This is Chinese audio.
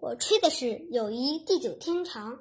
我吹的是友谊地久天长。